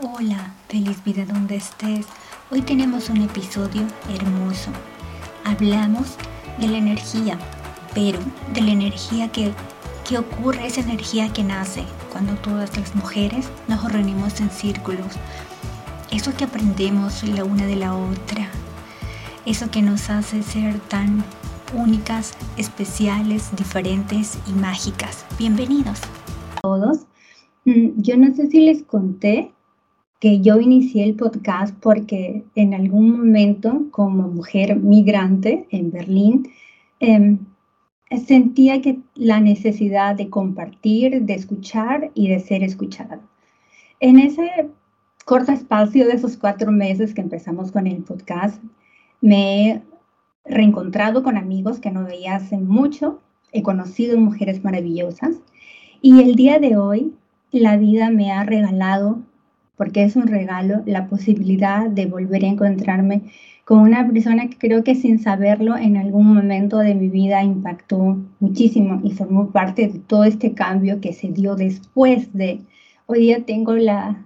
Hola, feliz vida donde estés. Hoy tenemos un episodio hermoso. Hablamos de la energía, pero de la energía que, que ocurre, esa energía que nace cuando todas las mujeres nos reunimos en círculos. Eso que aprendemos la una de la otra. Eso que nos hace ser tan únicas, especiales, diferentes y mágicas. Bienvenidos. Todos. Mm, yo no sé si les conté que yo inicié el podcast porque en algún momento como mujer migrante en Berlín em, sentía que la necesidad de compartir, de escuchar y de ser escuchada. En ese corto espacio de esos cuatro meses que empezamos con el podcast, me he reencontrado con amigos que no veía hace mucho, he conocido mujeres maravillosas y el día de hoy la vida me ha regalado porque es un regalo la posibilidad de volver a encontrarme con una persona que creo que sin saberlo en algún momento de mi vida impactó muchísimo y formó parte de todo este cambio que se dio después de. Hoy día tengo la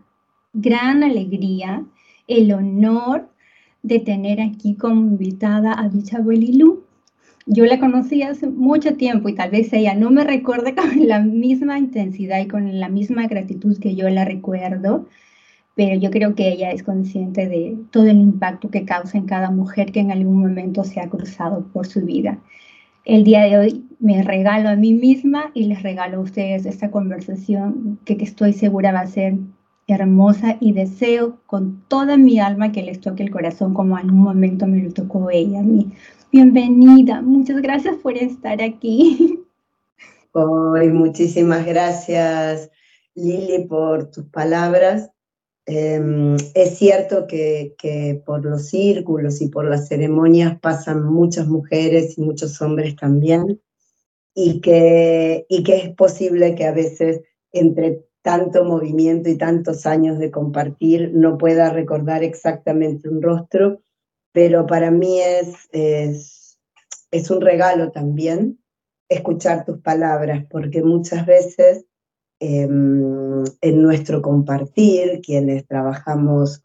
gran alegría, el honor de tener aquí como invitada a Bicha Lilu. Yo la conocí hace mucho tiempo y tal vez ella no me recuerde con la misma intensidad y con la misma gratitud que yo la recuerdo, pero yo creo que ella es consciente de todo el impacto que causa en cada mujer que en algún momento se ha cruzado por su vida. El día de hoy me regalo a mí misma y les regalo a ustedes esta conversación que, estoy segura va a ser hermosa y deseo con toda mi alma que les toque el corazón como en un momento me lo tocó ella a mí. Bienvenida, muchas gracias por estar aquí. Hoy, muchísimas gracias Lili por tus palabras Em, es cierto que, por los círculos y por las ceremonias pasan muchas mujeres y muchos hombres también, y que, y que es posible que a veces entre tanto movimiento y tantos años de compartir no pueda recordar exactamente un rostro, pero para mí es, es, es un regalo también escuchar tus palabras, porque muchas veces Em, en nuestro compartir, quienes trabajamos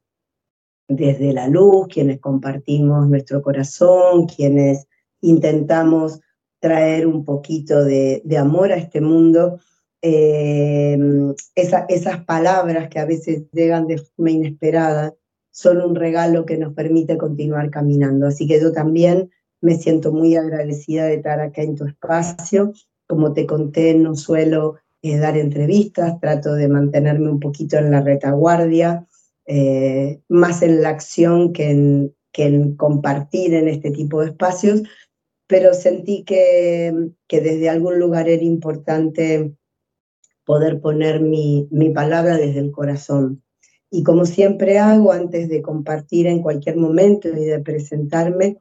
desde la luz, quienes compartimos nuestro corazón, quienes intentamos traer un poquito de, amor a este mundo, em, esas palabras que a veces llegan de forma inesperada son un regalo que nos permite continuar caminando. Así que yo también me siento muy agradecida de estar acá en tu espacio. Como te conté, no suelo dar entrevistas, trato de mantenerme un poquito en la retaguardia, eh, más en la acción que en, compartir en este tipo de espacios, pero sentí que, que desde algún lugar era importante poder poner mi, mi palabra desde el corazón. Y como siempre hago antes de compartir en cualquier momento y de presentarme,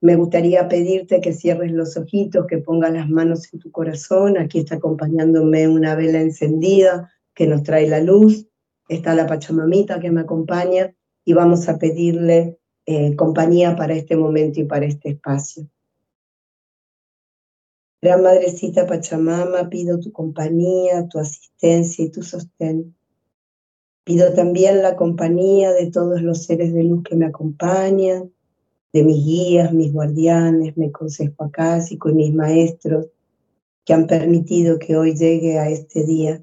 me gustaría pedirte que cierres los ojitos, que pongas las manos en tu corazón. Aquí está acompañándome una vela encendida que nos trae la luz. Está la Pachamamita que me acompaña y vamos a pedirle eh, compañía para este momento y para este espacio. Gran Madrecita Pachamama, pido tu compañía, tu asistencia y tu sostén. Pido también la compañía de todos los seres de luz que me acompañan, de mis guías, mis guardianes, me consejo acá y mis maestros que han permitido que hoy llegue a este día.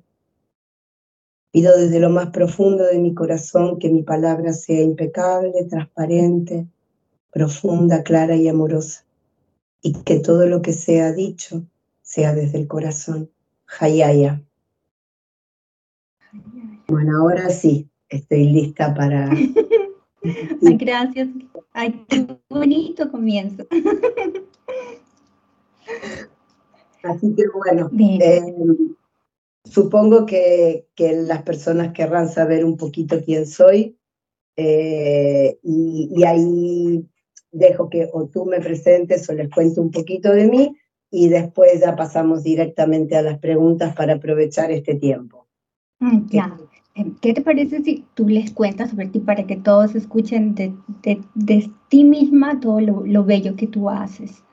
Pido desde lo más profundo de mi corazón que mi palabra sea impecable, transparente, profunda, clara y amorosa, y que todo lo que sea dicho sea desde el corazón. Hayaya. Bueno, ahora sí, estoy lista para Gracias. Ay, qué bonito comienzo. Así que bueno, eh, supongo que, que, las personas querrán saber un poquito quién soy eh, y, ahí dejo que o tú me presentes o les cuento un poquito de mí y después ya pasamos directamente a las preguntas para aprovechar este tiempo. Mm, ya. Em, ¿Qué te parece si tú les cuentas sobre ti para que todos escuchen de, de, ti misma todo lo, bello que tú haces?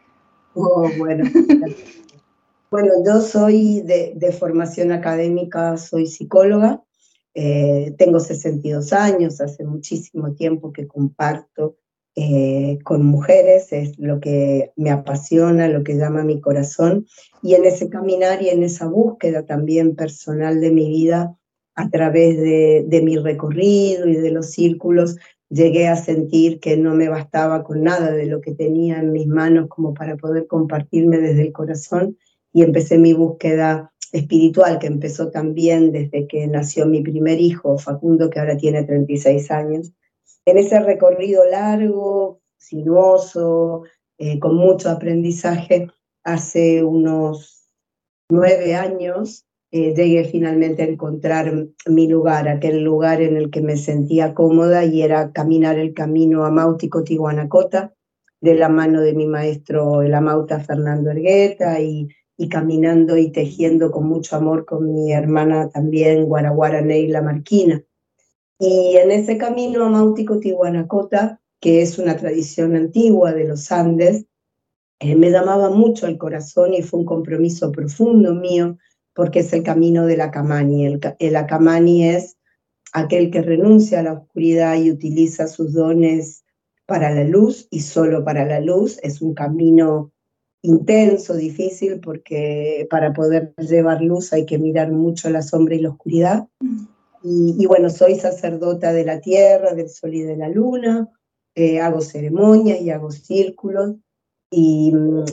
Oh, bueno. bueno, yo soy de, de, formación académica, soy psicóloga Eh, tengo 62 años, hace muchísimo tiempo que comparto eh, con mujeres, es lo que me apasiona, lo que llama mi corazón, y en ese caminar y en esa búsqueda también personal de mi vida, a través de, de mi recorrido y de los círculos, llegué a sentir que no me bastaba con nada de lo que tenía en mis manos como para poder compartirme desde el corazón y empecé mi búsqueda espiritual que empezó también desde que nació mi primer hijo, Facundo, que ahora tiene 36 años. En ese recorrido largo, sinuoso, eh, con mucho aprendizaje, hace unos nueve años eh, llegué finalmente a encontrar mi lugar, aquel lugar en el que me sentía cómoda y era caminar el camino a Máutico Tihuanacota, de la mano de mi maestro el amauta Fernando Ergueta y y caminando y tejiendo con mucho amor con mi hermana también, Guaraguara Neila Marquina. Y en ese camino a Máutico Tihuanacota, que es una tradición antigua de los Andes, eh, me llamaba mucho el corazón y fue un compromiso profundo mío, porque es el camino del Acamani. El, el Acamani es aquel que renuncia a la oscuridad y utiliza sus dones para la luz y solo para la luz. Es un camino intenso, difícil, porque para poder llevar luz hay que mirar mucho la sombra y la oscuridad. Mm. Y, bueno, soy sacerdota de la tierra, del sol y de la luna, eh, hago ceremonias y hago círculos. Y,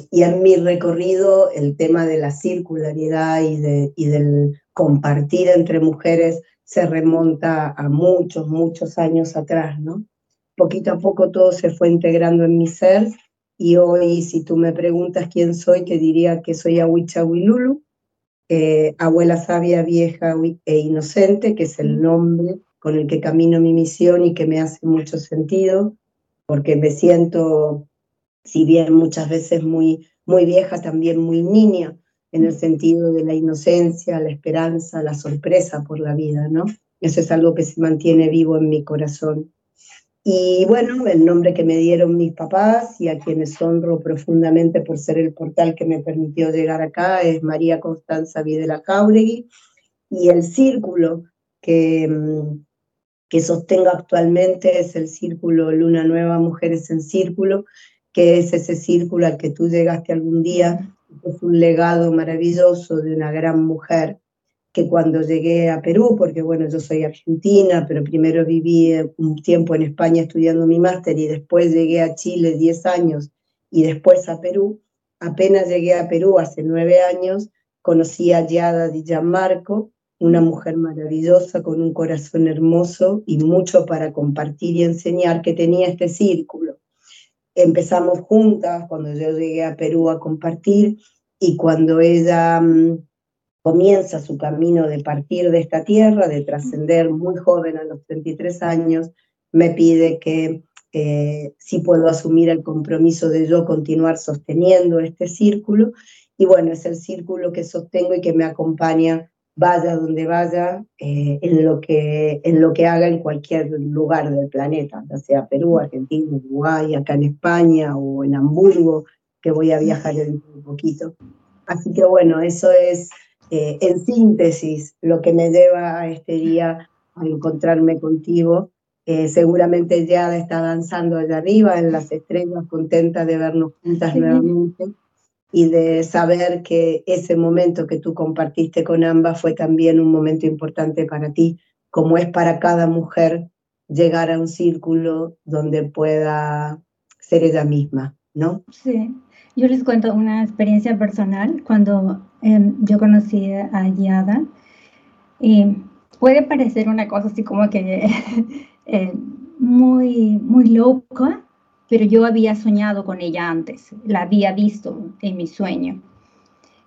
y, en mi recorrido el tema de la circularidad y, de, y del compartir entre mujeres se remonta a muchos, muchos años atrás, ¿no? Poquito a poco todo se fue integrando en mi ser y hoy, si tú me preguntas quién soy, te diría que soy Awicha Wilulu, eh, abuela sabia, vieja e inocente, que es el nombre con el que camino mi misión y que me hace mucho sentido, porque me siento, si bien muchas veces muy, muy vieja, también muy niña, en el sentido de la inocencia, la esperanza, la sorpresa por la vida, ¿no? Eso es algo que se mantiene vivo en mi corazón. Y bueno, el nombre que me dieron mis papás y a quienes honro profundamente por ser el portal que me permitió llegar acá es María Constanza Videla Jauregui y el círculo que, mm, que sostengo actualmente es el círculo Luna Nueva Mujeres en Círculo, que es ese círculo al que tú llegaste algún día, es un legado maravilloso de una gran mujer que cuando llegué a Perú, porque bueno, yo soy argentina, pero primero viví un tiempo en España estudiando mi máster y después llegué a Chile 10 años y después a Perú, apenas llegué a Perú hace nueve años, conocí a Yada Di Gianmarco, una mujer maravillosa con un corazón hermoso y mucho para compartir y enseñar, que tenía este círculo. Empezamos juntas cuando yo llegué a Perú a compartir y cuando ella mm, comienza su camino de partir de esta tierra, de trascender muy joven a los 33 años, me pide que eh, si puedo asumir el compromiso de yo continuar sosteniendo este círculo. Y bueno, es el círculo que sostengo y que me acompaña vaya donde vaya, eh, en, lo que, en lo que haga en cualquier lugar del planeta, ya sea Perú, Argentina, Uruguay, acá en España o en Hamburgo, que voy a viajar en un poquito. Así que bueno, eso es eh, en síntesis, lo que me lleva a este día a encontrarme contigo. seguramente ya está danzando allá arriba en las estrellas, contenta de vernos juntas nuevamente y de saber que ese momento que tú compartiste con ambas fue también un momento importante para ti, como es para cada mujer llegar a un círculo donde pueda ser ella misma, ¿no? Sí, yo les cuento una experiencia personal cuando em, yo conocí a Yada. Y puede parecer una cosa así como que eh, muy, muy loca, pero yo había soñado con ella antes, la había visto en mi sueño.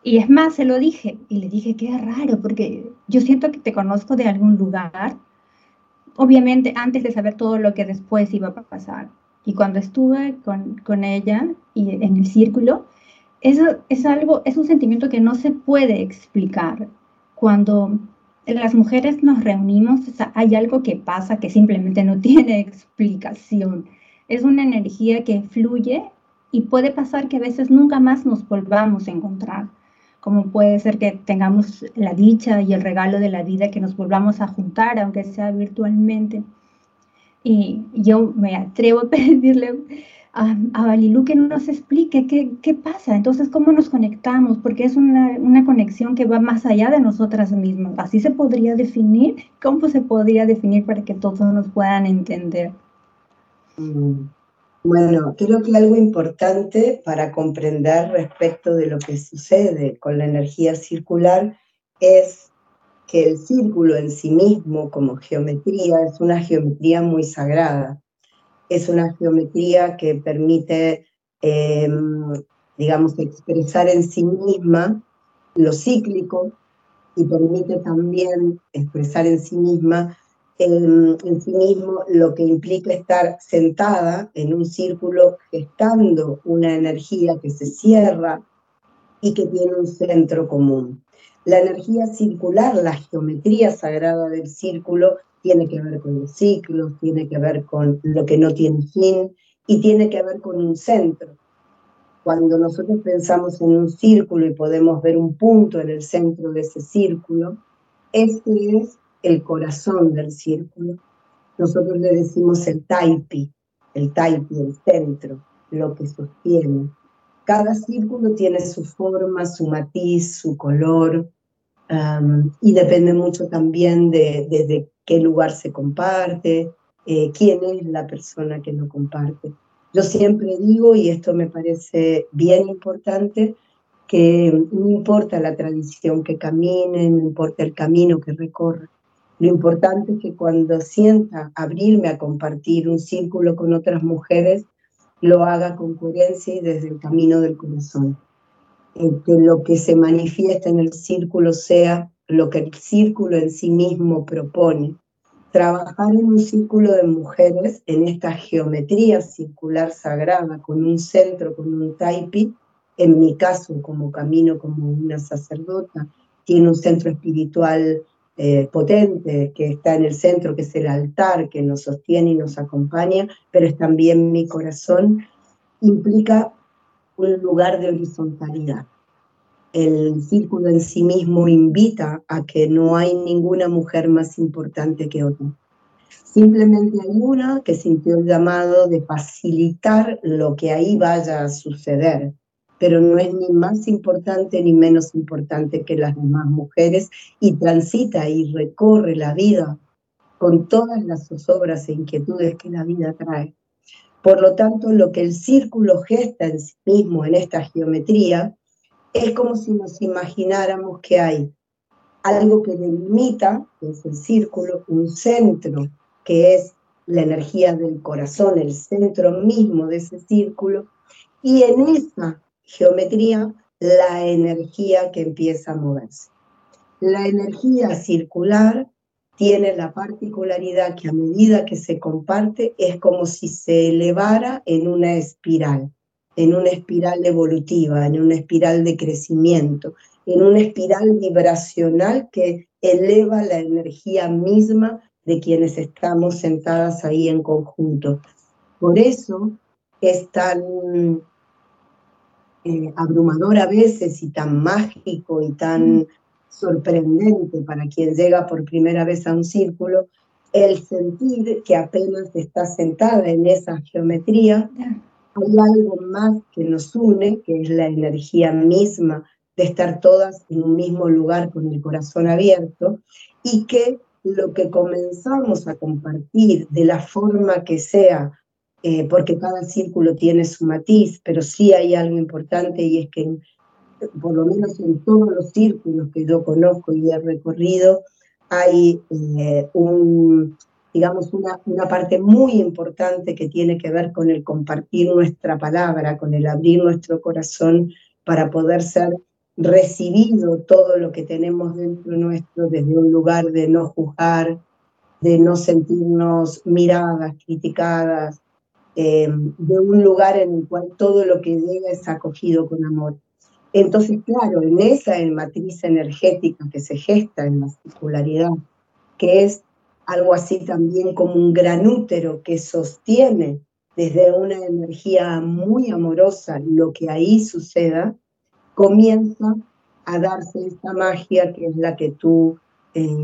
Y es más, se lo dije y le dije es raro porque yo siento que te conozco de algún lugar, obviamente antes de saber todo lo que después iba a pasar. Y cuando estuve con, con ella y en el círculo, eso es algo, es un sentimiento que no se puede explicar. Cuando las mujeres nos reunimos, hay algo que pasa que simplemente no tiene explicación. Es una energía que fluye y puede pasar que a veces nunca más nos volvamos a encontrar. como puede ser que tengamos la dicha y el regalo de la vida, que nos volvamos a juntar, aunque sea virtualmente. Y yo me atrevo a pedirle a, a que nos explique qué, pasa, entonces cómo nos conectamos, porque es una, conexión que va más allá de nosotras mismas. Así se podría definir, ¿cómo se podría definir para que todos nos puedan entender? Mm. Bueno, creo que algo importante para comprender respecto de lo que sucede con la energía circular es que el círculo en sí mismo como geometría es una geometría muy sagrada es una geometría que permite, em, digamos, expresar en sí misma lo cíclico y permite también expresar en sí misma en, sí mismo lo que implica estar sentada en un círculo gestando una energía que se cierra y que tiene un centro común. La energía circular, la geometría sagrada del círculo, tiene que ver con los ciclos, tiene que ver con lo que no tiene fin y tiene que ver con un centro. Cuando nosotros pensamos en un círculo y podemos ver un punto en el centro de ese círculo, este es el corazón del círculo. Nosotros le decimos el taipi, el taipi, el centro, lo que sostiene. Cada círculo tiene su forma, su matiz, su color, um, y depende mucho también de, de, de qué lugar se comparte, eh, quién es la persona que lo comparte. Yo siempre digo, y esto me parece bien importante, que no importa la tradición que camine, no importa el camino que recorra. Lo importante es que cuando sienta abrirme a compartir un círculo con otras mujeres, lo haga con coherencia y desde el camino del corazón. Eh, que lo que se manifiesta en el círculo sea lo que el círculo en sí mismo propone. Trabajar en un círculo de mujeres en esta geometría circular sagrada, con un centro, con un taipi, en mi caso como camino como una sacerdota, tiene un centro espiritual eh, potente que está en el centro, que es el altar, que nos sostiene y nos acompaña, pero es también mi corazón, implica un lugar de horizontalidad el círculo en sí mismo invita a que no hay ninguna mujer más importante que otra. Simplemente hay una que sintió el llamado de facilitar lo que ahí vaya a suceder, pero no es ni más importante ni menos importante que las demás mujeres y transita y recorre la vida con todas las zozobras e inquietudes que la vida trae. Por lo tanto, lo que el círculo gesta en sí mismo en esta geometría es como si nos imagináramos que hay algo que delimita, que es el círculo, un centro, que es la energía del corazón, el centro mismo de ese círculo, y en esa geometría la energía que empieza a moverse. La energía circular tiene la particularidad que a medida que se comparte es como si se elevara en una espiral en una espiral evolutiva, en una espiral de crecimiento, en una espiral vibracional que eleva la energía misma de quienes estamos sentadas ahí en conjunto. Por eso es tan eh, abrumador a veces y tan mágico y tan sorprendente para quien llega por primera vez a un círculo el sentir que apenas está sentada en esa geometría hay algo más que nos une, que es la energía misma de estar todas en un mismo lugar con el corazón abierto y que lo que comenzamos a compartir de la forma que sea, eh, porque cada círculo tiene su matiz, pero sí hay algo importante y es que por lo menos en todos los círculos que yo conozco y he recorrido, hay eh, un, digamos, una, una parte muy importante que tiene que ver con el compartir nuestra palabra, con el abrir nuestro corazón para poder ser recibido todo lo que tenemos dentro nuestro desde un lugar de no juzgar, de no sentirnos miradas, criticadas, eh, de un lugar en el cual todo lo que llega es acogido con amor. Entonces, claro, en esa matriz energética que se gesta en la circularidad, que es algo así también como un gran útero que sostiene desde una energía muy amorosa lo que ahí suceda, comienza a darse esta magia que es la que tú eh,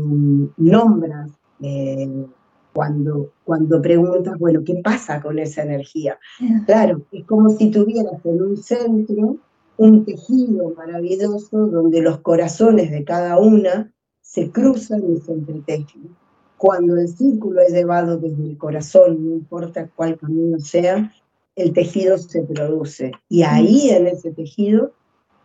nombras eh, cuando, cuando preguntas, bueno, ¿qué pasa con esa energía? Claro, es como si tuvieras en un centro un tejido maravilloso donde los corazones de cada una se cruzan y se entretejen. Cuando el círculo es llevado desde el corazón, no importa cuál camino sea, el tejido se produce. Y ahí en ese tejido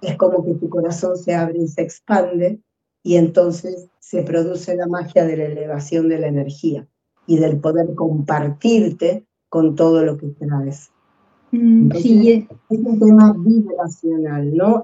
es como que tu corazón se abre y se expande y entonces se produce la magia de la elevación de la energía y del poder compartirte con todo lo que traes. Mm, sí. Es un tema vibracional, ¿no?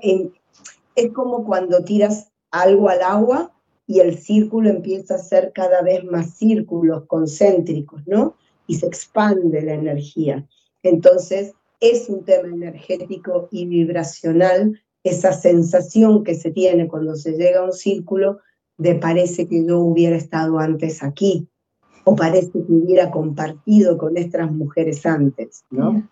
es como cuando tiras algo al agua y el círculo empieza a ser cada vez más círculos concéntricos, ¿no? Y se expande la energía. Entonces, es un tema energético y vibracional esa sensación que se tiene cuando se llega a un círculo de parece que yo hubiera estado antes aquí, o parece que hubiera compartido con estas mujeres antes, ¿no?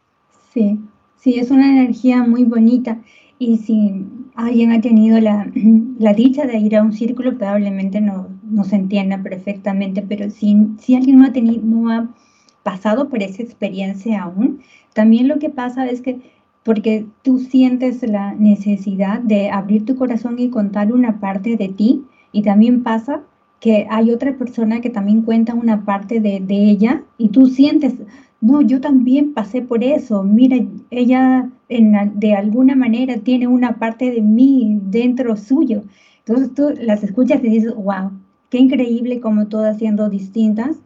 Sí, sí, es una energía muy bonita. Y si alguien ha tenido la, la dicha de ir a un círculo, probablemente no, no se entienda perfectamente, pero si, si alguien no ha, tenido, no ha pasado por esa experiencia aún, también lo que pasa es que porque tú sientes la necesidad de abrir tu corazón y contar una parte de ti, y también pasa que hay otra persona que también cuenta una parte de, ella y tú sientes, no, yo también pasé por eso, mira, ella de alguna manera tiene una parte de mí dentro suyo. Entonces tú las escuchas y dices, wow, qué increíble como todas siendo distintas,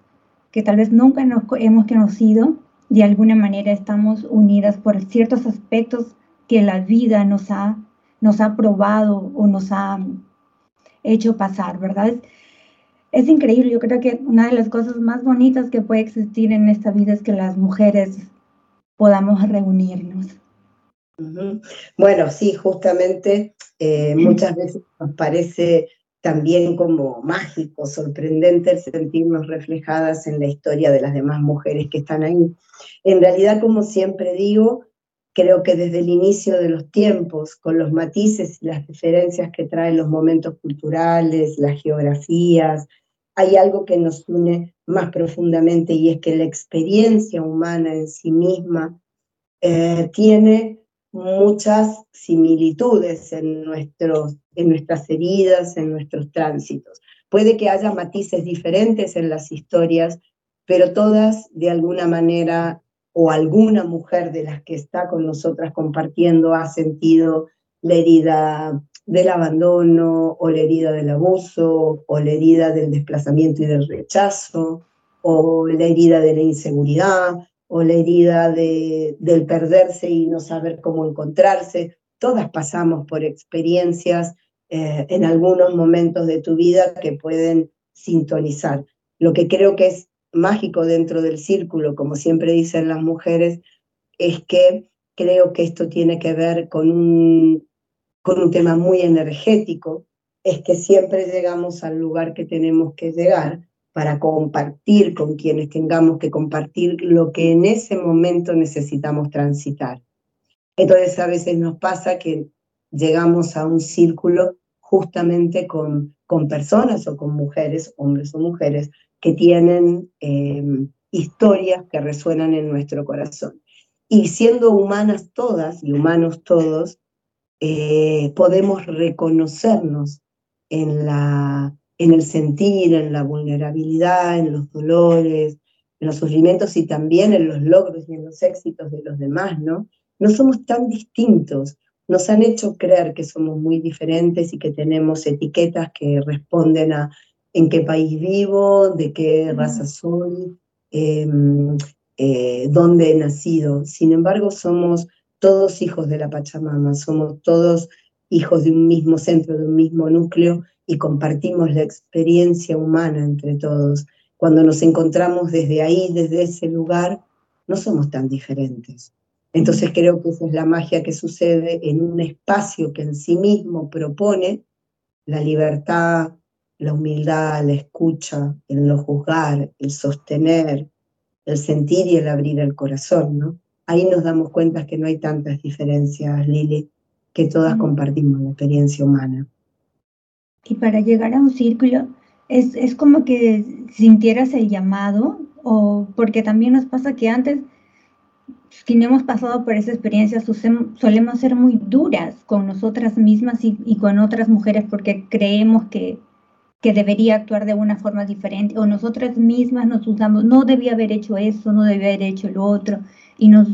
que tal vez nunca nos hemos conocido, de alguna manera estamos unidas por ciertos aspectos que la vida nos ha, nos ha probado o nos ha hecho pasar, ¿verdad? Es increíble. Yo creo que una de las cosas más bonitas que puede existir en esta vida es que las mujeres podamos reunirnos. Bueno, sí, justamente eh, muchas veces nos parece también como mágico, sorprendente el sentirnos reflejadas en la historia de las demás mujeres que están ahí. En realidad, como siempre digo, creo que desde el inicio de los tiempos, con los matices y las diferencias que traen los momentos culturales, las geografías, hay algo que nos une más profundamente y es que la experiencia humana en sí misma eh, tiene muchas similitudes en, nuestros, en nuestras heridas, en nuestros tránsitos. Puede que haya matices diferentes en las historias, pero todas de alguna manera o alguna mujer de las que está con nosotras compartiendo ha sentido la herida del abandono o la herida del abuso o la herida del desplazamiento y del rechazo o la herida de la inseguridad o la herida de, del perderse y no saber cómo encontrarse. Todas pasamos por experiencias eh, en algunos momentos de tu vida que pueden sintonizar. Lo que creo que es mágico dentro del círculo, como siempre dicen las mujeres, es que creo que esto tiene que ver con un con un tema muy energético, es que siempre llegamos al lugar que tenemos que llegar para compartir con quienes tengamos que compartir lo que en ese momento necesitamos transitar. Entonces a veces nos pasa que llegamos a un círculo justamente con, con personas o con mujeres, hombres o mujeres, que tienen em, historias que resuenan en nuestro corazón. Y siendo humanas todas y humanos todos, eh, podemos reconocernos en, la, en el sentir, en la vulnerabilidad, en los dolores, en los sufrimientos y también en los logros y en los éxitos de los demás, ¿no? No somos tan distintos. Nos han hecho creer que somos muy diferentes y que tenemos etiquetas que responden a en qué país vivo, de qué raza soy, em, eh, dónde he nacido. Sin embargo, somos todos hijos de la Pachamama, somos todos hijos de un mismo centro, de un mismo núcleo y compartimos la experiencia humana entre todos. Cuando nos encontramos desde ahí, desde ese lugar, no somos tan diferentes. Entonces creo que esa es la magia que sucede en un espacio que en sí mismo propone la libertad, la humildad, la escucha, el no juzgar, el sostener, el sentir y el abrir el corazón, ¿no? Ahí nos damos cuenta que no hay tantas diferencias, Lili. que todas compartimos la experiencia humana. Y para llegar a un círculo, es, es como que sintieras el llamado, o porque también nos pasa que antes quienes hemos pasado por esa experiencia solemos ser muy duras con nosotras mismas y, y, con otras mujeres porque creemos que, que debería actuar de una forma diferente o nosotras mismas nos usamos, no debía haber hecho eso, no debía haber hecho lo otro y nos,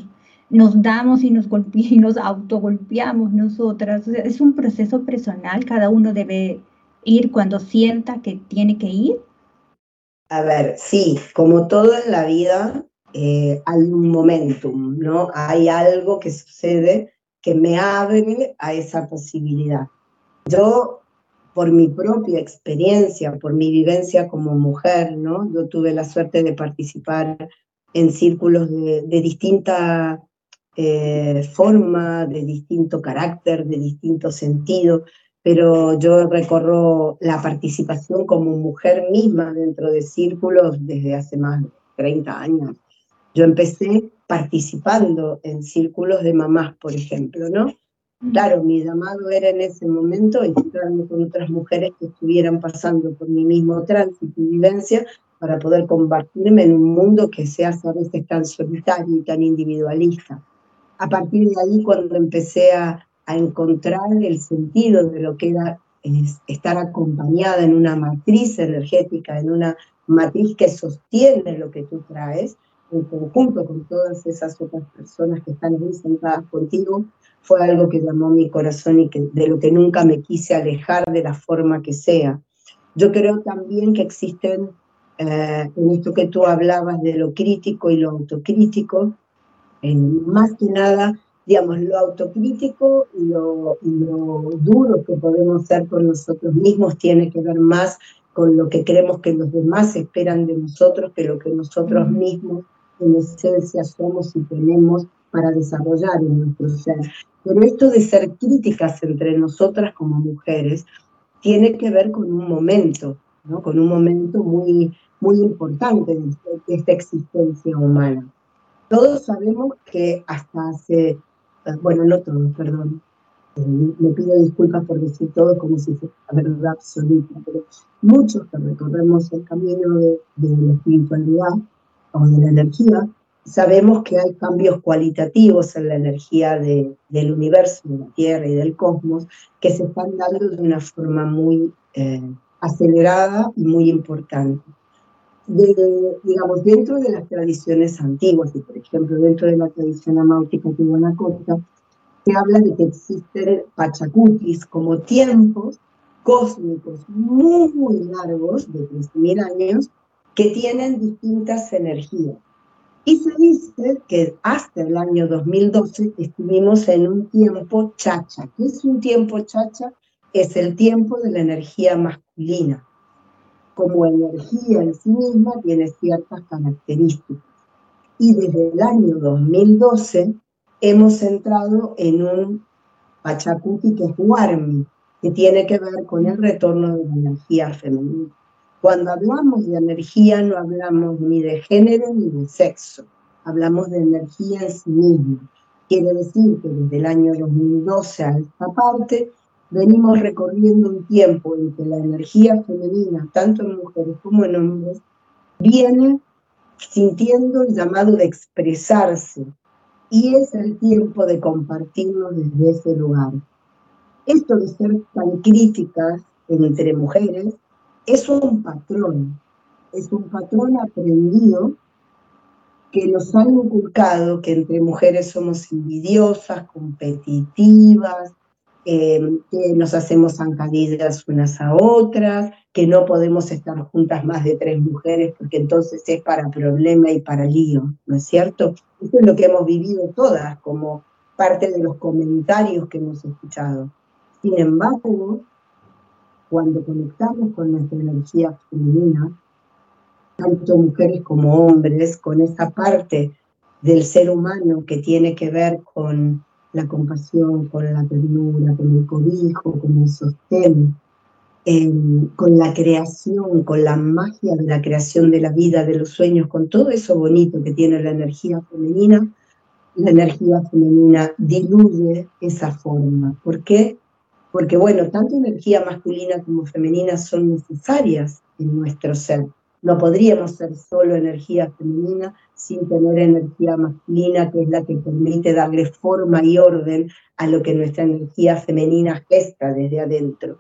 nos damos y nos, y nos autogolpeamos nosotras. es un proceso personal, cada uno debe ir cuando sienta que tiene que ir. A ver, sí, como todo en la vida, eh, hay un momentum, ¿no? Hay algo que sucede que me abre a esa posibilidad. Yo, por mi propia experiencia, por mi vivencia como mujer, ¿no? Yo tuve la suerte de participar en círculos de, distinta eh, forma, de distinto carácter, de distinto sentido, pero yo recorro la participación como mujer misma dentro de círculos desde hace más de 30 años. Yo empecé participando en círculos de mamás, por ejemplo, ¿no? Claro, mi llamado era en ese momento encontrarme con otras mujeres que estuvieran pasando por mi mismo tránsito y vivencia para poder compartirme en un mundo que se hace a veces tan solitario y tan individualista. A partir de ahí, cuando empecé a, a encontrar el sentido de lo que era estar acompañada en una matriz energética, en una matriz que sostiene lo que tú traes, en conjunto con todas esas otras personas que están ahí sentadas contigo, fue algo que llamó mi corazón y que, de lo que nunca me quise alejar de la forma que sea. Yo creo también que existen, eh, en esto que tú hablabas de lo crítico y lo autocrítico, más que nada, digamos, lo autocrítico y lo, lo duro que podemos ser con nosotros mismos tiene que ver más con lo que creemos que los demás esperan de nosotros que lo que nosotros mismos en esencia somos y tenemos para desarrollar en nuestro ser. Pero esto de ser críticas entre nosotras como mujeres tiene que ver con un momento, ¿no? con un momento muy, muy importante de esta existencia humana. Todos sabemos que hasta hace, bueno, no todos, perdón, eh, me pido disculpas por decir todo como si fuera la verdad absoluta, pero muchos que recorremos el camino de, de la espiritualidad o de la energía, sabemos que hay cambios cualitativos en la energía de, del universo, de la Tierra y del cosmos, que se están dando de una forma muy eh, acelerada y muy importante. Digamos, dentro de las tradiciones antiguas, y por ejemplo dentro de la tradición amáutica tihuanacota, se habla de que existen pachacutis como tiempos cósmicos muy, muy largos, de 3.000 años, que tienen distintas energías. Y se dice que hasta el año 2012 estuvimos en un tiempo chacha. ¿Qué es un tiempo chacha? Es el tiempo de la energía masculina. Como energía en sí misma tiene ciertas características. Y desde el año 2012 hemos entrado en un pachacuti que es Warmi, que tiene que ver con el retorno de la energía femenina. Cuando hablamos de energía no hablamos ni de género ni de sexo, hablamos de energía en sí misma. Quiere decir que desde el año 2012 a esta parte venimos recorriendo un tiempo en que la energía femenina, tanto en mujeres como en hombres, viene sintiendo el llamado de expresarse y es el tiempo de compartirnos desde ese lugar. Esto de ser tan críticas entre mujeres es un patrón, es un patrón aprendido que nos han inculcado que entre mujeres somos envidiosas, competitivas, em, que nos hacemos zancadillas unas a otras, que no podemos estar juntas más de tres mujeres porque entonces es para problema y para lío, ¿no es cierto? Eso es lo que hemos vivido todas como parte de los comentarios que hemos escuchado. Sin embargo, cuando conectamos con nuestra energía femenina, tanto mujeres como hombres, con esa parte del ser humano que tiene que ver con la compasión, con la ternura, con el cobijo, con el sostén, con la creación, con la magia de la creación de la vida, de los sueños, con todo eso bonito que tiene la energía femenina, la energía femenina diluye esa forma. ¿Por qué? Porque, bueno, tanto energía masculina como femenina son necesarias en nuestro ser. No podríamos ser solo energía femenina sin tener energía masculina, que es la que permite darle forma y orden a lo que nuestra energía femenina gesta desde adentro.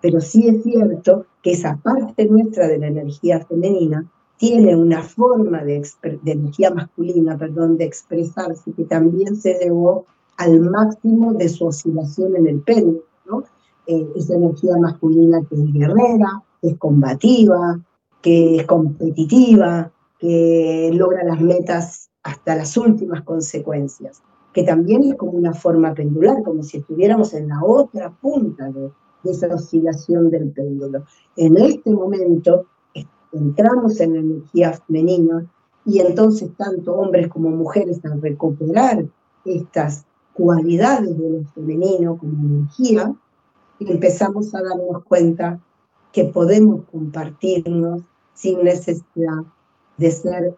Pero sí es cierto que esa parte nuestra de la energía femenina tiene una forma de, energía masculina, perdón, de expresarse que también se llevó al máximo de su oscilación en el péndulo, ¿no? Eh, esa energía masculina que es guerrera, es combativa, que es competitiva, que logra las metas hasta las últimas consecuencias, que también es como una forma pendular, como si estuviéramos en la otra punta de, esa oscilación del péndulo. En este momento entramos en la energía femenina y entonces tanto hombres como mujeres al recuperar estas cualidades de lo femenino como energía, empezamos a darnos cuenta que podemos compartirnos sin necesidad de ser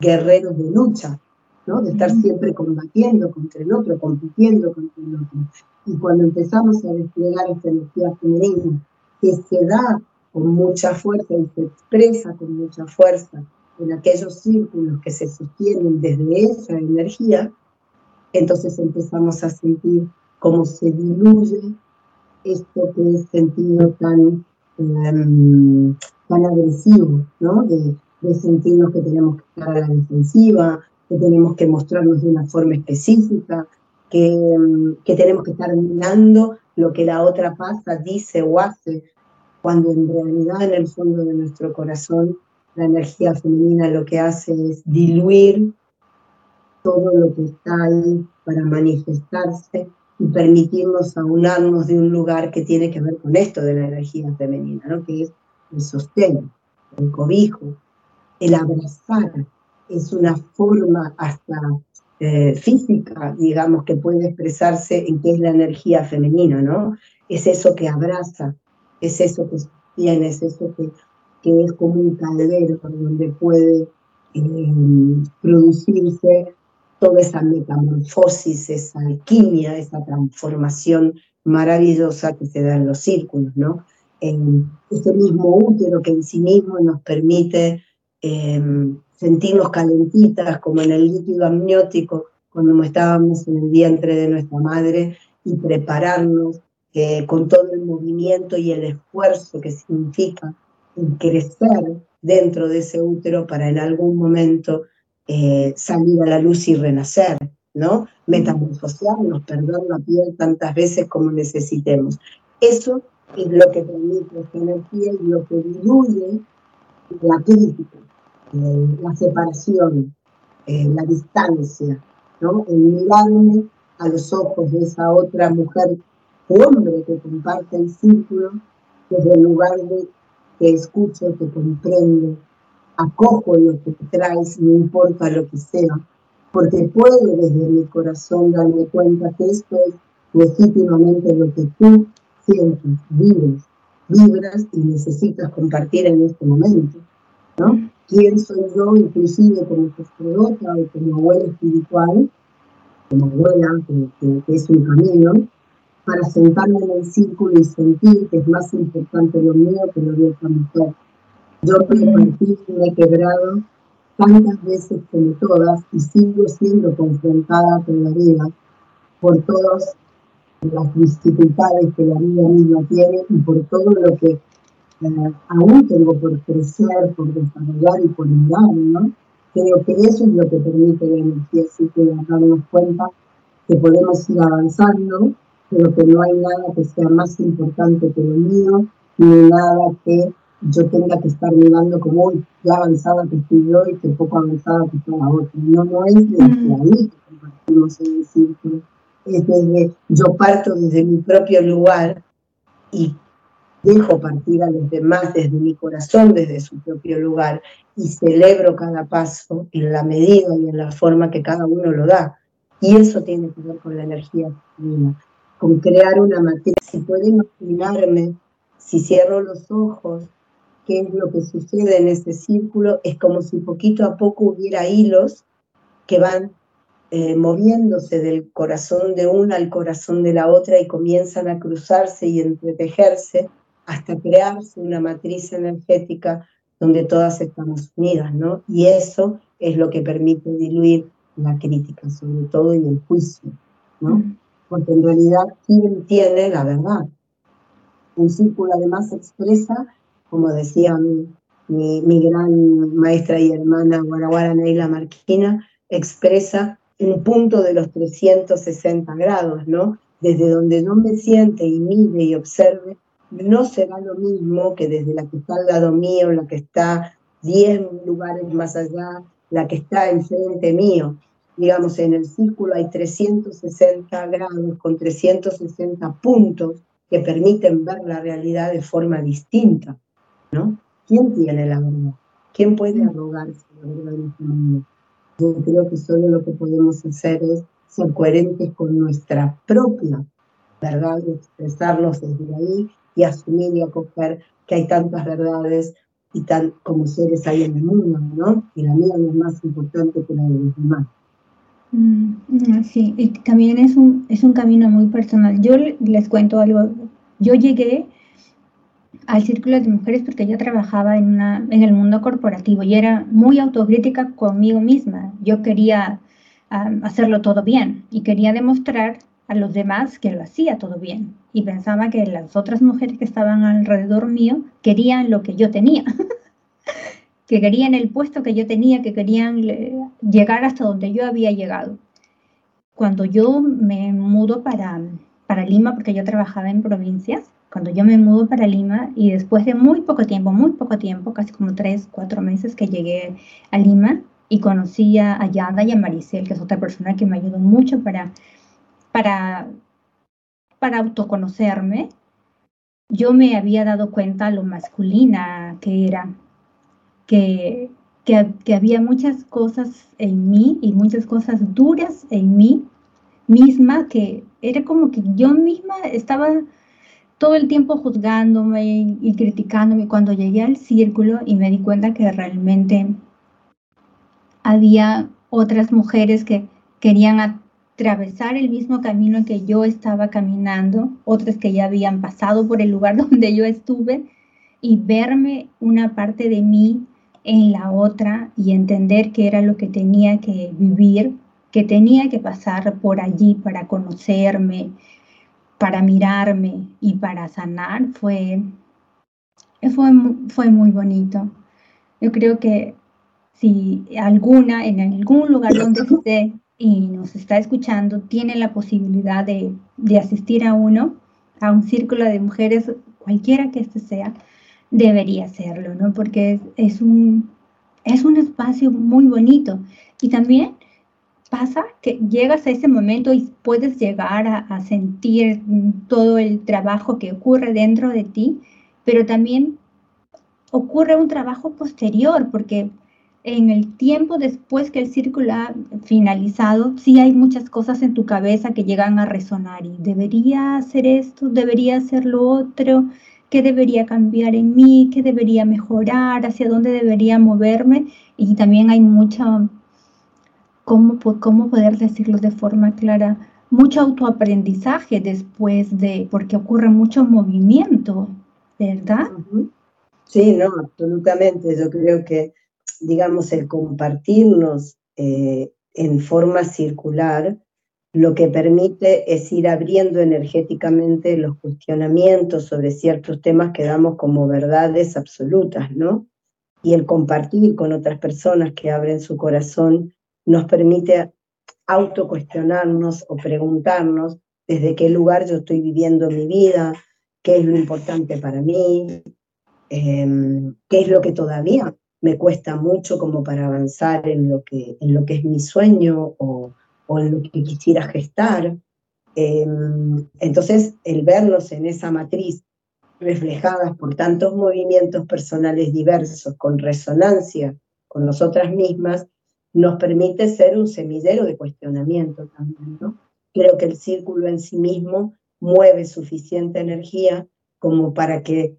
guerreros de lucha, ¿no? de estar siempre combatiendo contra el otro, compitiendo contra el otro. Y cuando empezamos a desplegar esta energía femenina, que se da con mucha fuerza y se expresa con mucha fuerza en aquellos círculos que se sostienen desde esa energía, entonces empezamos a sentir cómo se diluye esto que es sentido tan em, tan agresivo, ¿no? De, sentirnos que tenemos que estar a la defensiva, que tenemos que mostrarnos de una forma específica, que, mm, que tenemos que estar mirando lo que la otra pasa, dice o hace, cuando en realidad en el fondo de nuestro corazón la energía femenina lo que hace es diluir todo lo que está ahí para manifestarse y permitirnos aunarnos de un lugar que tiene que ver con esto de la energía femenina, ¿no? que es el sostén, el cobijo, el abrazar, es una forma hasta eh, física, digamos, que puede expresarse en qué es la energía femenina, ¿no? Es eso que abraza, es eso que sostiene, es eso que, que es como un caldero donde puede eh, producirse toda esa metamorfosis, esa alquimia, esa transformación maravillosa que se da en los círculos, ¿no? en este mismo útero que en sí mismo nos permite em, sentirnos calentitas, como en el líquido amniótico, cuando estábamos en el vientre de nuestra madre, y prepararnos eh, con todo el movimiento y el esfuerzo que significa crecer dentro de ese útero para en algún momento eh, salir a la luz y renacer, ¿no? Metamorfosearnos, perder la piel tantas veces como necesitemos. Eso es lo que permite esta energía y lo que diluye la crítica, eh, la separación, eh, la distancia, ¿no? El mirarme a los ojos de esa otra mujer o hombre que comparte el círculo, desde el lugar de que escucho, que comprendo, acojo lo que traes, no importa lo que sea, porque puedo desde mi corazón darme cuenta que esto es legítimamente lo que tú sientes, vives, vibras y necesitas compartir en este momento, ¿no? ¿Quién soy yo, inclusive como sacerdota o como abuela espiritual, como abuela, que, es un camino, para sentarme en el círculo y sentir que es más importante lo mío que lo de otra mujer? Yo y me quebrado tantas veces como todas y sigo siendo confrontada todavía por todos las dificultades que la vida misma tiene y por todo lo que eh, aún tengo por crecer, por desarrollar y por mirar, ¿no? Creo que eso es lo que permite la energía así que darnos cuenta que podemos ir avanzando, pero que no hay nada que sea más importante que lo mío, ni nada que yo tenga que estar mirando como hoy, ya avanzada que estoy yo y que poco avanzada que está la otra. No, no es de ahí que compartimos el círculo es desde, yo parto desde mi propio lugar y dejo partir a los demás desde mi corazón, desde su propio lugar, y celebro cada paso en la medida y en la forma que cada uno lo da. Y eso tiene que ver con la energía femenina, con crear una materia. Si puedo imaginarme, si cierro los ojos, qué es lo que sucede en ese círculo, es como si poquito a poco hubiera hilos que van eh, moviéndose del corazón de una al corazón de la otra y comienzan a cruzarse y entretejerse hasta crearse una matriz energética donde todas estamos unidas, ¿no? Y eso es lo que permite diluir la crítica, sobre todo en el juicio, ¿no? Mm. Porque en realidad, ¿quién tiene la verdad? Un círculo además expresa, como decía mi, gran maestra y hermana Guaraguara Neila Marquina, expresa un punto de los 360 grados, ¿no? Desde donde no me siente y mire y observe, no será lo mismo que desde la que está al lado mío, la que está 10 lugares más allá, la que está enfrente mío. Digamos, en el círculo hay 360 grados con 360 puntos que permiten ver la realidad de forma distinta, ¿no? ¿Quién tiene la verdad? ¿Quién puede arrogarse la verdad en este mundo? Yo creo que solo lo que podemos hacer es ser coherentes con nuestra propia verdad y expresarlos desde ahí y asumir y acoger que hay tantas verdades y tan como seres hay en el mundo, ¿no? Y la mía no es más importante que la de los demás. Mm, mm, sí, y también es un, es un camino muy personal. Yo les cuento algo. Yo llegué al círculo de mujeres porque yo trabajaba en, una, en el mundo corporativo y era muy autocrítica conmigo misma. Yo quería hacerlo todo bien y quería demostrar a los demás que lo hacía todo bien. Y pensaba que las otras mujeres que estaban alrededor mío querían lo que yo tenía, que querían el puesto que yo tenía, que querían llegar hasta donde yo había llegado. Cuando yo me mudo para, para Lima, porque yo trabajaba en provincias, cuando yo me mudo para Lima y después de muy poco tiempo, muy poco tiempo, casi como tres, cuatro meses que llegué a Lima y conocí a Yada y a Maricel, que es otra persona que me ayudó mucho para para, para autoconocerme, yo me había dado cuenta lo masculina que era, que, que, había muchas cosas en mí y muchas cosas duras en mí misma, que era como que yo misma estaba todo el tiempo juzgándome y, y criticándome. Cuando llegué al círculo y me di cuenta que realmente había otras mujeres que querían atravesar el mismo camino que yo estaba caminando, otras que ya habían pasado por el lugar donde yo estuve y verme una parte de mí en la otra y entender que era lo que tenía que vivir, que tenía que pasar por allí para conocerme, para mirarme y para sanar, fue, fue, fue muy bonito. Yo creo que si alguna, en algún lugar donde esté, y nos está escuchando tiene la posibilidad de, asistir a uno, a un círculo de mujeres, cualquiera que este sea, debería hacerlo, ¿no? Porque es, un, es un espacio muy bonito. Y también pasa que llegas a ese momento y puedes llegar a, sentir todo el trabajo que ocurre dentro de ti, pero también ocurre un trabajo posterior, porque en el tiempo después que el círculo ha finalizado, sí hay muchas cosas en tu cabeza que llegan a resonar y debería hacer esto, debería hacer lo otro, qué debería cambiar en mí, qué debería mejorar, hacia dónde debería moverme y también hay mucha, ¿cómo, cómo poder decirlo de forma clara? Mucho autoaprendizaje después de, porque ocurre mucho movimiento, ¿verdad? Sí, no, absolutamente. Yo creo que digamos, el compartirnos eh, en forma circular, lo que permite es ir abriendo energéticamente los cuestionamientos sobre ciertos temas que damos como verdades absolutas, ¿no? Y el compartir con otras personas que abren su corazón nos permite autocuestionarnos o preguntarnos desde qué lugar yo estoy viviendo mi vida, qué es lo importante para mí, em, qué es lo que todavía me cuesta mucho como para avanzar en lo que, en lo que es mi sueño o, en lo que quisiera gestar. Em, entonces, el vernos en esa matriz reflejadas por tantos movimientos personales diversos, con resonancia con nosotras mismas, nos permite ser un semillero de cuestionamiento también, ¿no? Creo que el círculo en sí mismo mueve suficiente energía como para que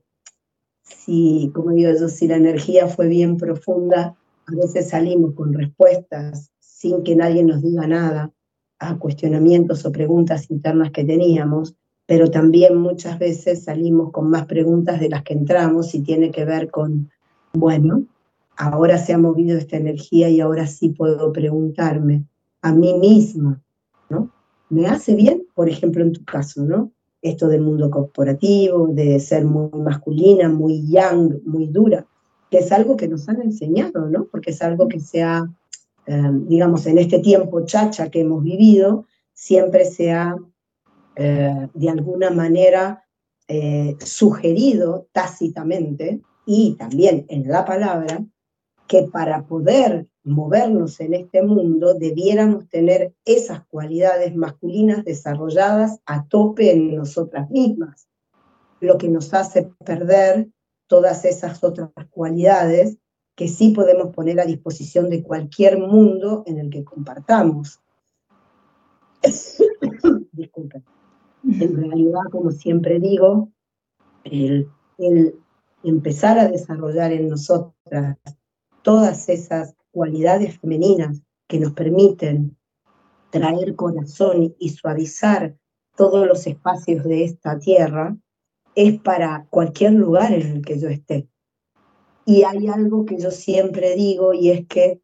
si, como digo yo, si la energía fue bien profunda, a veces salimos con respuestas sin que nadie nos diga nada, a cuestionamientos o preguntas internas que teníamos, pero también muchas veces salimos con más preguntas de las que entramos y tiene que ver con, bueno, ahora se ha movido esta energía y ahora sí puedo preguntarme a mí misma, ¿no? ¿Me hace bien? Por ejemplo, en tu caso, ¿no? Esto del mundo corporativo, de ser muy masculina, muy young, muy dura, que es algo que nos han enseñado, ¿no? Porque es algo que se ha, eh, digamos, en este tiempo chacha que hemos vivido, siempre se ha eh, de alguna manera eh, sugerido tácitamente y también en la palabra que para poder movernos en este mundo debiéramos tener esas cualidades masculinas desarrolladas a tope en nosotras mismas, lo que nos hace perder todas esas otras cualidades que sí podemos poner a disposición de cualquier mundo en el que compartamos. Disculpen. En realidad, como siempre digo, el, empezar a desarrollar en nosotras todas esas cualidades femeninas que nos permiten traer corazón y suavizar todos los espacios de esta tierra, es para cualquier lugar en el que yo esté. Y hay algo que yo siempre digo y es que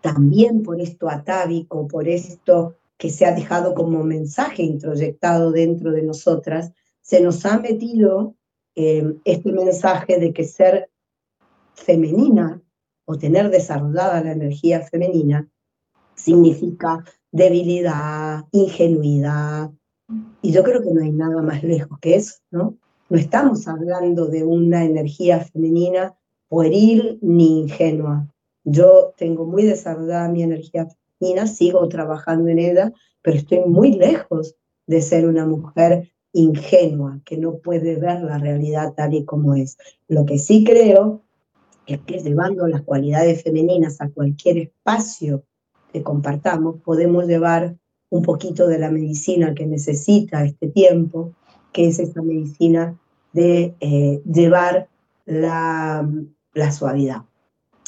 también por esto atávico, por esto que se ha dejado como mensaje introyectado dentro de nosotras, se nos ha metido eh, este mensaje de que ser femenina o tener desarrollada la energía femenina significa debilidad, ingenuidad. Y yo creo que no hay nada más lejos que eso, ¿no? No estamos hablando de una energía femenina pueril ni ingenua. Yo tengo muy desarrollada mi energía sigo trabajando en ella, pero estoy muy lejos de ser una mujer ingenua, que no puede ver la realidad tal y como es. Lo que sí creo que llevando las cualidades femeninas a cualquier espacio que compartamos, podemos llevar un poquito de la medicina que necesita este tiempo, que es esta medicina de eh, llevar la, la suavidad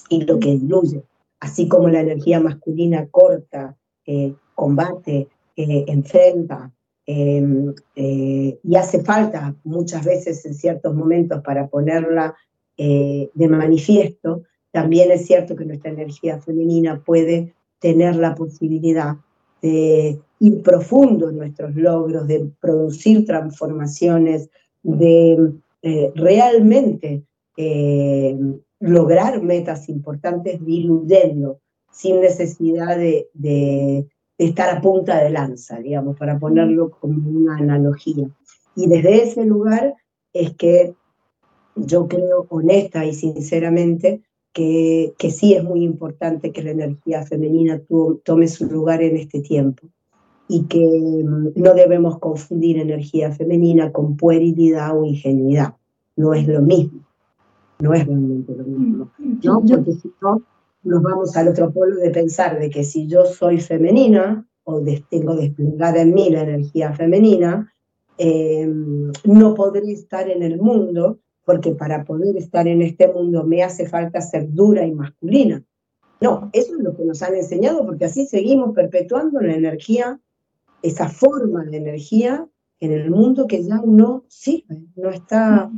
y lo que incluye así como la energía masculina corta, eh, combate, eh, enfrenta, em, eh, y hace falta muchas veces en ciertos momentos para ponerla de manifiesto, también es cierto que nuestra energía femenina puede tener la posibilidad de ir profundo en nuestros logros, de producir transformaciones, de realmente lograr metas importantes diluyendo, sin necesidad de, estar a punta de lanza, digamos, para ponerlo como una analogía. Y desde ese lugar es que yo creo honesta y sinceramente que, que sí es muy importante que la energía femenina tome su lugar en este tiempo y que mm, no debemos confundir energía femenina con puerilidad o ingenuidad. No es lo mismo no es realmente lo mismo, mm, ¿no? Porque si no, nos vamos al otro polo de pensar de que si yo soy femenina o tengo desplegada en mí la energía femenina, em, no podré estar en el mundo porque para poder estar en este mundo me hace falta ser dura y masculina. No, eso es lo que nos han enseñado porque así seguimos perpetuando la energía, esa forma de energía en el mundo que ya no sirve, no está,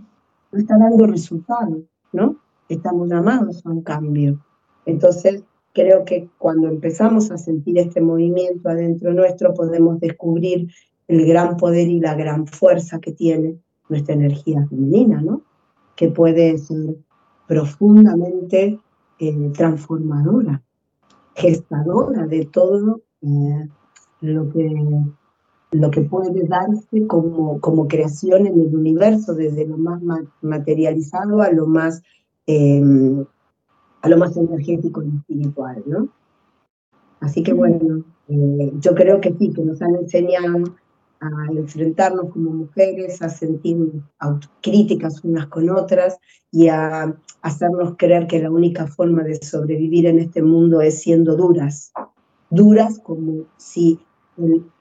no está dando resultados. ¿no? Estamos llamados a un cambio. Entonces, creo que cuando empezamos a sentir este movimiento adentro nuestro, podemos descubrir el gran poder y la gran fuerza que tiene nuestra energía femenina, ¿no? Que puede ser profundamente eh, transformadora, gestadora de todo eh, lo, que, lo que puede darse como, como creación en el universo, desde lo más materializado a lo más, em, a lo más energético y espiritual, ¿no? Así que bueno, eh, yo creo que sí, que nos han enseñado a enfrentarnos como mujeres, a sentir autocríticas unas con otras y a hacernos creer que la única forma de sobrevivir en este mundo es siendo duras, duras como si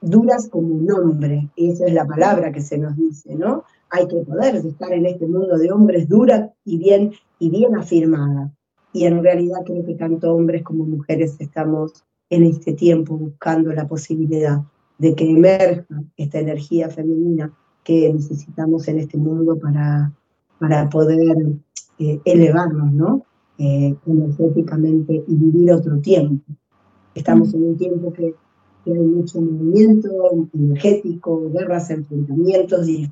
duras como un hombre, esa es la palabra que se nos dice, ¿no? Hay que poder estar en este mundo de hombres dura y bien, y bien afirmada. Y en realidad creo que tanto hombres como mujeres estamos en este tiempo buscando la posibilidad de que emerja esta energía femenina que necesitamos en este mundo para, para poder eh, elevarnos, ¿no? Eh, energéticamente y vivir otro tiempo. Estamos en un tiempo que, hay mucho movimiento energético, guerras, enfrentamientos, y,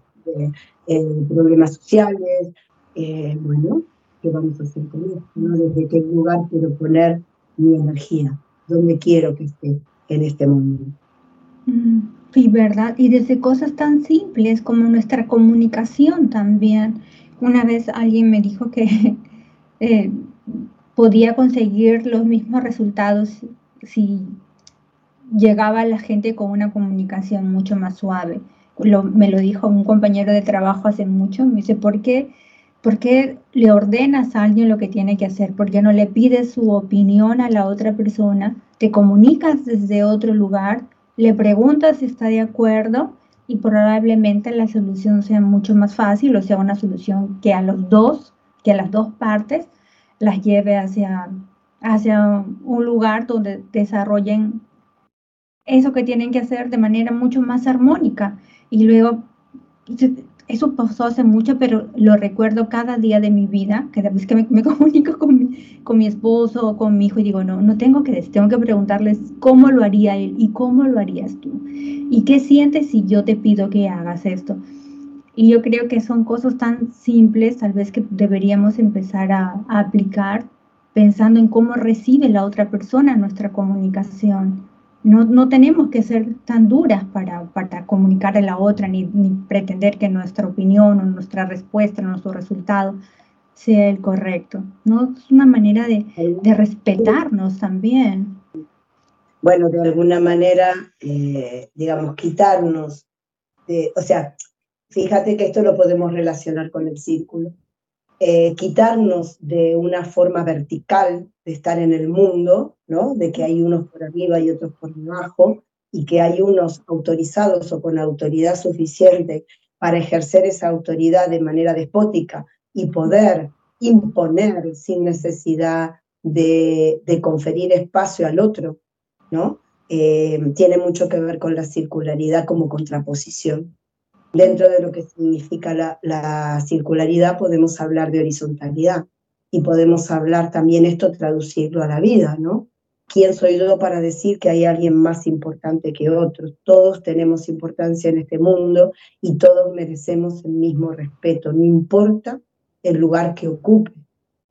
eh, problemas sociales. bueno, ¿qué vamos a hacer con esto? ¿Desde qué lugar quiero poner mi energía? ¿Dónde quiero que esté en este mundo? Sí, ¿verdad? Y desde cosas tan simples como nuestra comunicación también. Una vez alguien me dijo que eh, podía conseguir los mismos resultados si llegaba la gente con una comunicación mucho más suave. me lo dijo un compañero de trabajo hace mucho. Me dice, ¿por qué? ¿Por qué le ordenas a alguien lo que tiene que hacer? ¿Por qué no le pides su opinión a la otra persona? Te comunicas desde otro lugar, le preguntas si está de acuerdo y probablemente la solución sea mucho más fácil o sea una solución que a los dos, que a las dos partes las lleve hacia, hacia un lugar donde desarrollen eso que tienen que hacer de manera mucho más armónica. Y luego eso pasó hace mucho, pero lo recuerdo cada día de mi vida, cada vez que me, comunico con mi, con mi, esposo o con mi hijo y digo, no, no tengo que tengo que preguntarles cómo lo haría él y cómo lo harías tú. ¿Y qué sientes si yo te pido que hagas esto? Y yo creo que son cosas tan simples, tal vez que deberíamos empezar a aplicar pensando en cómo recibe la otra persona nuestra comunicación no, tenemos que ser tan duras para, para comunicar a la otra ni, pretender que nuestra opinión o nuestra respuesta o nuestro resultado sea el correcto. ¿no? Es una manera de, respetarnos también. Bueno, de alguna manera, eh, digamos, quitarnos, de, o sea, fíjate que esto lo podemos relacionar con el círculo. Eh, quitarnos de una forma vertical de estar en el mundo, ¿no? de que hay unos por arriba y otros por debajo, y que hay unos autorizados o con autoridad suficiente para ejercer esa autoridad de manera despótica y poder imponer sin necesidad de, conferir espacio al otro, ¿no? Eh, tiene mucho que ver con la circularidad como contraposición. Dentro de lo que significa la, circularidad podemos hablar de horizontalidad y podemos hablar también esto, traducirlo a la vida, ¿no? ¿Quién soy yo para decir que hay alguien más importante que otro? Todos tenemos importancia en este mundo y todos merecemos el mismo respeto, no importa el lugar que ocupe,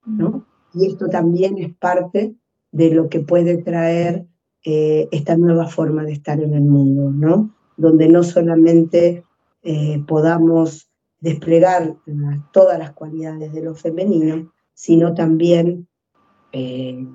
¿no? Y esto también es parte de lo que puede traer eh, esta nueva forma de estar en el mundo, ¿no? Donde no solamente eh, podamos desplegar todas las cualidades de lo femenino, sino también eh,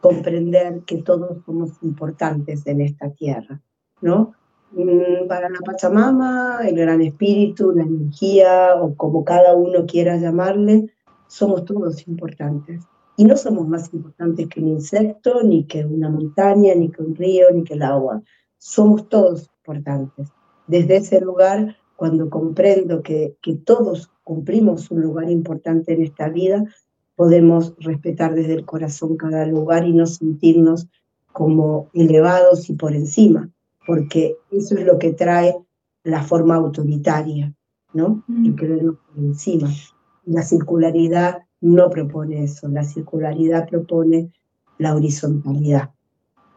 comprender que todos somos importantes en esta tierra, ¿no? Mm, para la Pachamama, el gran espíritu, la energía, o como cada uno quiera llamarle, somos todos importantes. Y no somos más importantes que un insecto, ni que una montaña, ni que un río, ni que el agua. Somos todos importantes. Desde ese lugar cuando comprendo que, que todos cumplimos un lugar importante en esta vida, podemos respetar desde el corazón cada lugar y no sentirnos como elevados y por encima, porque eso es lo que trae la forma autoritaria, ¿no? Mm. El creernos por encima. La circularidad no propone eso, la circularidad propone la horizontalidad,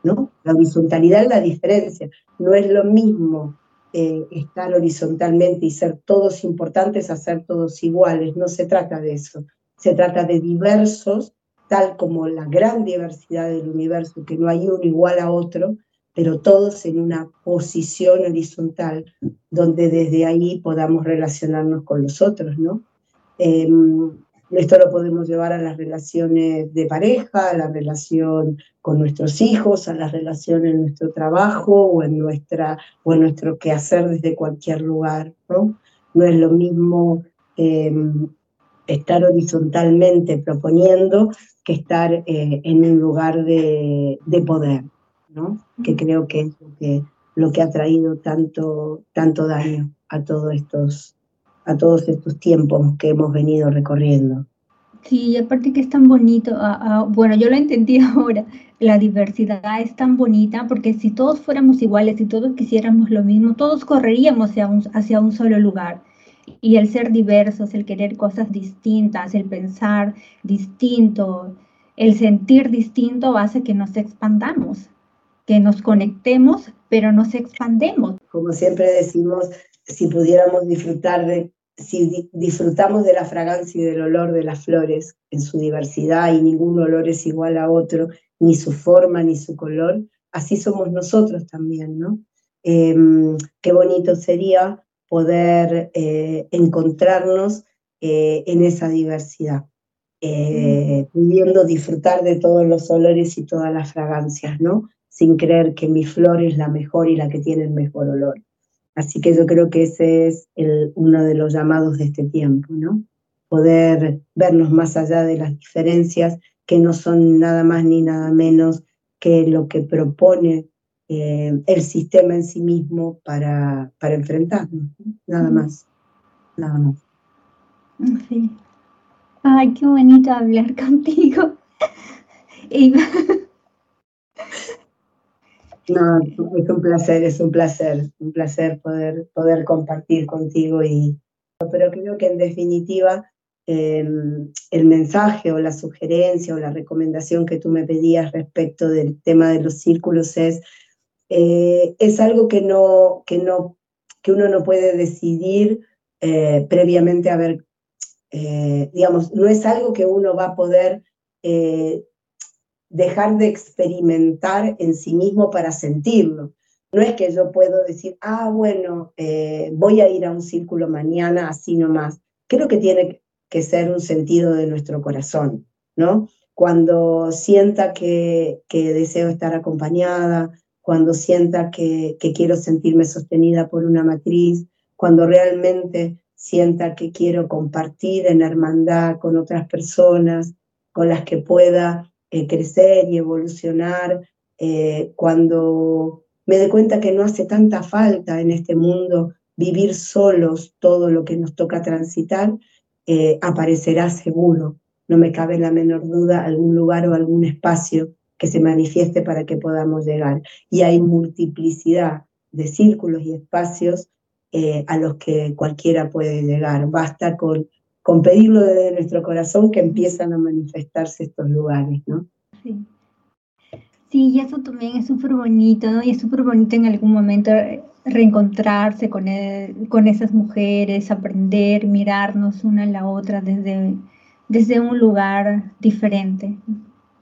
¿no? La horizontalidad es la diferencia, no es lo mismo eh, estar horizontalmente y ser todos importantes a ser todos iguales. No se trata de eso. Se trata de diversos, tal como la gran diversidad del universo, que no hay uno igual a otro, pero todos en una posición horizontal, donde desde ahí podamos relacionarnos con los otros, ¿no? Em, esto lo podemos llevar a las relaciones de pareja, a la relación con nuestros hijos, a las relaciones en nuestro trabajo o en, nuestra, o en nuestro quehacer desde cualquier lugar. No, no es lo mismo em, estar horizontalmente proponiendo que estar eh, en un lugar de, poder, ¿no? que creo que es lo que, lo que ha traído tanto, tanto daño a todos estos a todos estos tiempos que hemos venido recorriendo. Sí, aparte que es tan bonito, ah, ah, bueno, yo lo entendí ahora, la diversidad es tan bonita porque si todos fuéramos iguales, si todos quisiéramos lo mismo, todos correríamos hacia un, hacia un solo lugar. Y el ser diversos, el querer cosas distintas, el pensar distinto, el sentir distinto hace que nos expandamos, que nos conectemos, pero nos expandemos. Como siempre decimos, si pudiéramos disfrutar de si disfrutamos de la fragancia y del olor de las flores en su diversidad y ningún olor es igual a otro, ni su forma ni su color, así somos nosotros también, ¿no? Em, qué bonito sería poder eh, encontrarnos eh, en esa diversidad, eh, pudiendo disfrutar de todos los olores y todas las fragancias, ¿no? Sin creer que mi flor es la mejor y la que tiene el mejor olor. Así que yo creo que ese es uno de los llamados de este tiempo, ¿no? Poder vernos más allá de las diferencias que no son nada más ni nada menos que lo que propone eh, el sistema en sí mismo para, para enfrentarnos, nada más, nada más. Sí. Ay, qué bonito hablar contigo. No, es un placer, es un placer, un placer poder, poder compartir contigo y pero creo que en definitiva em, el mensaje o la sugerencia o la recomendación que tú me pedías respecto del tema de los círculos es, eh, es algo que, no, que, no, que uno no puede decidir eh, previamente a ver, eh, digamos, no es algo que uno va a poder dejar de experimentar en sí mismo para sentirlo. No es que yo puedo decir, ah, bueno, eh, voy a ir a un círculo mañana así nomás. Creo que tiene que ser un sentido de nuestro corazón, ¿no? Cuando sienta que, deseo estar acompañada, cuando sienta que, que quiero sentirme sostenida por una matriz, cuando realmente sienta que quiero compartir en hermandad con otras personas, con las que pueda eh, crecer y evolucionar, eh, cuando me dé cuenta que no hace tanta falta en este mundo vivir solos todo lo que nos toca transitar, eh, aparecerá seguro, no me cabe la menor duda, algún lugar o algún espacio que se manifieste para que podamos llegar. Y hay multiplicidad de círculos y espacios a los que cualquiera puede llegar. Basta con con pedirlo desde nuestro corazón que empiezan a manifestarse estos lugares, ¿no? Sí. Sí, y eso también es súper bonito, ¿no? Y es súper bonito en algún momento reencontrarse con, con esas mujeres, aprender, mirarnos una a la otra desde, desde un lugar diferente.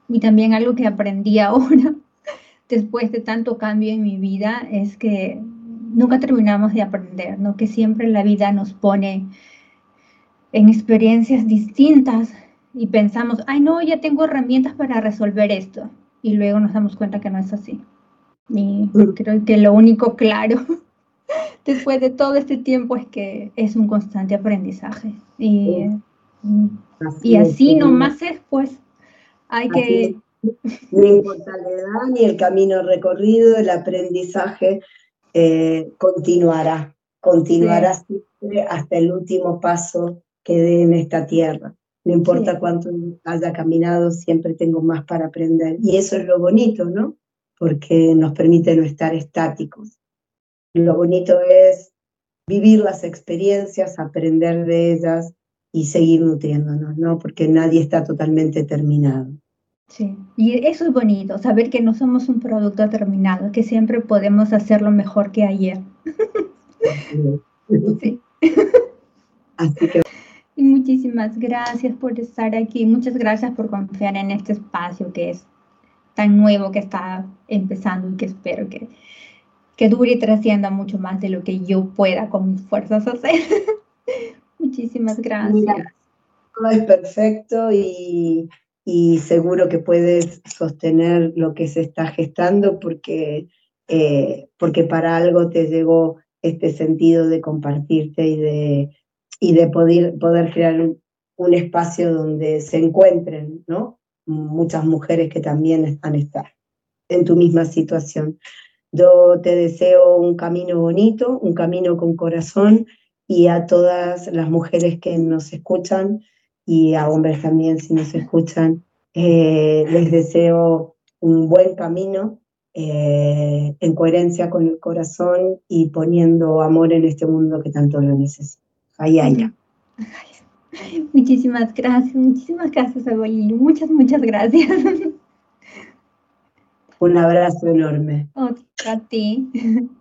Y también algo que aprendí ahora, después de tanto cambio en mi vida, es que nunca terminamos de aprender, ¿no? Que siempre la vida nos pone en experiencias distintas y pensamos, ay no, ya tengo herramientas para resolver esto. Y luego nos damos cuenta que no es así. Y mm. creo que lo único claro después de todo este tiempo es que es un constante aprendizaje. Y, mm, así, y así nomás es, pues, hay que... No importa la edad ni el camino recorrido, el aprendizaje eh, continuará, continuará siempre hasta el último paso quedé en esta tierra. No importa cuánto haya caminado, siempre tengo más para aprender. Y eso es lo bonito, ¿no? Porque nos permite no estar estáticos. Lo bonito es vivir las experiencias, aprender de ellas y seguir nutriéndonos, ¿no? Porque nadie está totalmente terminado. Sí, y eso es bonito, saber que no somos un producto terminado, que siempre podemos hacerlo mejor que ayer. sí. Así que muchísimas gracias por estar aquí. Muchas gracias por confiar en este espacio que es tan nuevo, que está empezando y que espero que, que dure y trascienda mucho más de lo que yo pueda con mis fuerzas hacer. muchísimas gracias. todo es perfecto y, y, seguro que puedes sostener lo que se está gestando porque, eh, porque para algo te llegó este sentido de compartirte y de y de poder, poder crear un, espacio donde se encuentren ¿no? muchas mujeres que también están estar en tu misma situación. Yo te deseo un camino bonito, un camino con corazón y a todas las mujeres que nos escuchan y a hombres también si nos escuchan. Eh, les deseo un buen camino eh, en coherencia con el corazón y poniendo amor en este mundo que tanto lo necesita. Allá. Muchísimas gracias, muchísimas gracias, Abuelito. Muchas, muchas gracias. Un abrazo enorme. a ti.